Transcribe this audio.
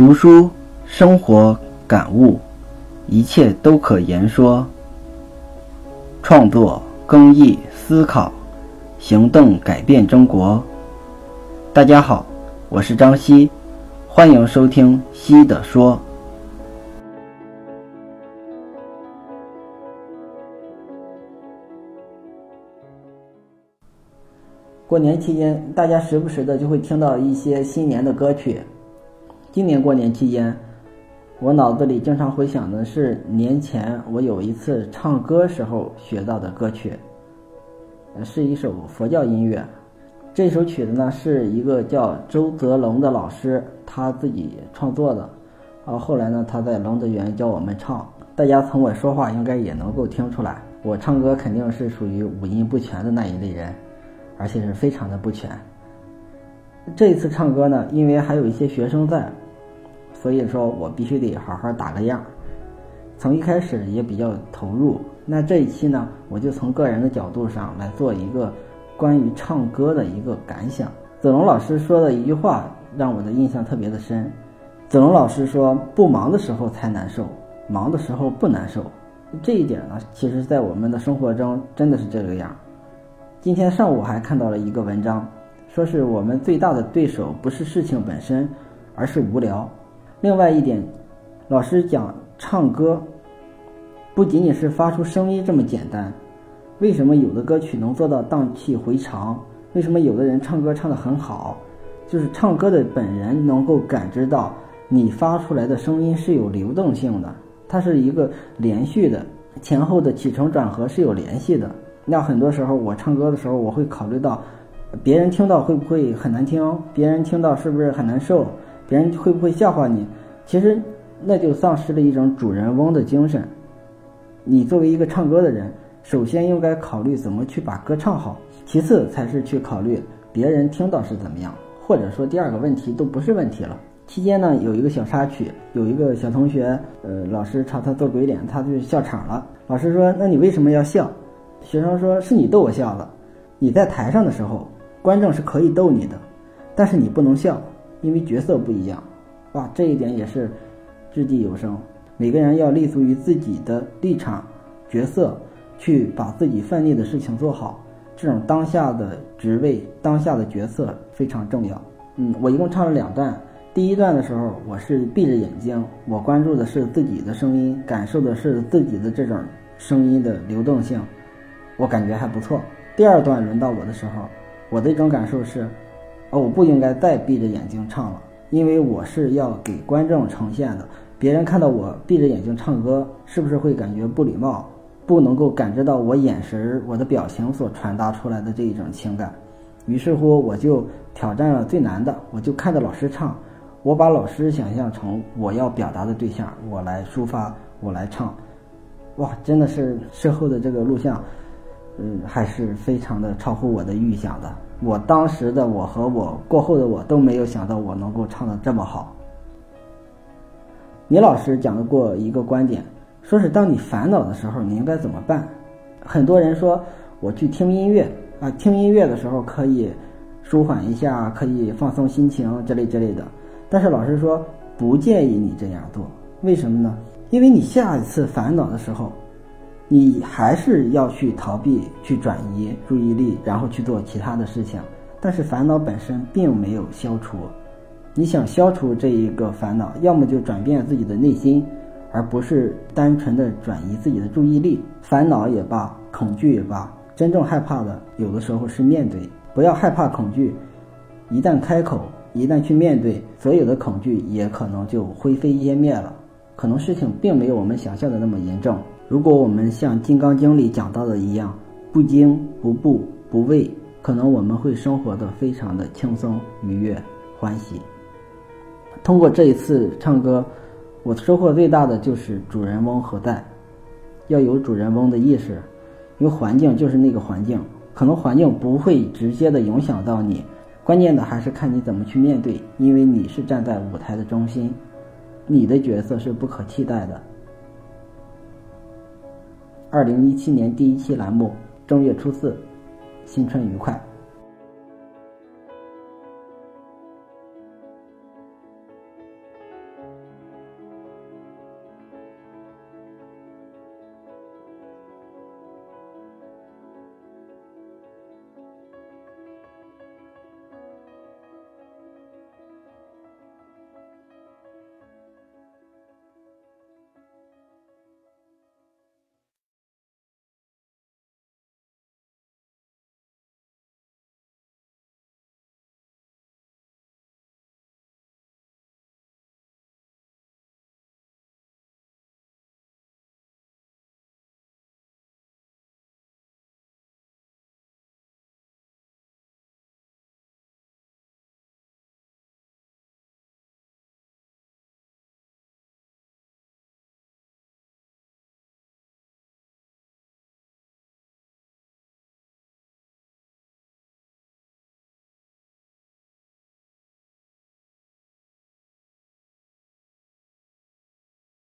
读书、生活、感悟，一切都可言说。创作、更易、思考、行动，改变中国。大家好，我是张希，欢迎收听希的说。过年期间，大家时不时的就会听到一些新年的歌曲。今年过年期间，我脑子里经常回想的是年前我有一次唱歌时候学到的歌曲，是一首佛教音乐。这首曲子呢是一个叫周泽龙的老师他自己创作的，然后后来呢他在龙德园教我们唱。大家从我说话应该也能够听出来，我唱歌肯定是属于五音不全的那一类人。而且是非常的不全。这一次唱歌呢，因为还有一些学生在，所以说我必须得好好打个样。从一开始也比较投入。那这一期呢，我就从个人的角度上来做一个关于唱歌的一个感想。子龙老师说的一句话让我的印象特别的深。子龙老师说：“不忙的时候才难受，忙的时候不难受。”这一点呢，其实在我们的生活中真的是这个样。今天上午还看到了一个文章，说是我们最大的对手不是事情本身，而是无聊。另外一点，老师讲唱歌，不仅仅是发出声音这么简单。为什么有的歌曲能做到荡气回肠？为什么有的人唱歌唱得很好？就是唱歌的本人能够感知到你发出来的声音是有流动性的，它是一个连续的，前后的起承转合是有联系的。那很多时候，我唱歌的时候，我会考虑到，别人听到会不会很难听？别人听到是不是很难受？别人会不会笑话你？其实，那就丧失了一种主人翁的精神。你作为一个唱歌的人，首先应该考虑怎么去把歌唱好，其次才是去考虑别人听到是怎么样，或者说第二个问题都不是问题了。期间呢，有一个小插曲，有一个小同学，呃，老师朝他做鬼脸，他就笑场了。老师说：“那你为什么要笑？”学生说：“是你逗我笑了。你在台上的时候，观众是可以逗你的，但是你不能笑，因为角色不一样。哇，这一点也是掷地有声。每个人要立足于自己的立场、角色，去把自己分内的事情做好。这种当下的职位、当下的角色非常重要。嗯，我一共唱了两段。第一段的时候，我是闭着眼睛，我关注的是自己的声音，感受的是自己的这种声音的流动性。”我感觉还不错。第二段轮到我的时候，我的一种感受是，哦，我不应该再闭着眼睛唱了，因为我是要给观众呈现的。别人看到我闭着眼睛唱歌，是不是会感觉不礼貌？不能够感知到我眼神、我的表情所传达出来的这一种情感。于是乎，我就挑战了最难的，我就看着老师唱，我把老师想象成我要表达的对象，我来抒发，我来唱。哇，真的是事后的这个录像。嗯，还是非常的超乎我的预想的。我当时的我和我过后的我都没有想到我能够唱的这么好。倪老师讲过一个观点，说是当你烦恼的时候，你应该怎么办？很多人说我去听音乐啊，听音乐的时候可以舒缓一下，可以放松心情之类之类的。但是老师说不建议你这样做，为什么呢？因为你下一次烦恼的时候。你还是要去逃避、去转移注意力，然后去做其他的事情。但是烦恼本身并没有消除。你想消除这一个烦恼，要么就转变自己的内心，而不是单纯的转移自己的注意力。烦恼也罢，恐惧也罢，真正害怕的有的时候是面对。不要害怕恐惧，一旦开口，一旦去面对，所有的恐惧也可能就灰飞烟灭了。可能事情并没有我们想象的那么严重。如果我们像《金刚经》里讲到的一样，不惊不怖不畏，可能我们会生活的非常的轻松愉悦欢喜。通过这一次唱歌，我收获最大的就是主人翁何在，要有主人翁的意识，因为环境就是那个环境，可能环境不会直接的影响到你，关键的还是看你怎么去面对，因为你是站在舞台的中心，你的角色是不可替代的。二零一七年第一期栏目，正月初四，新春愉快。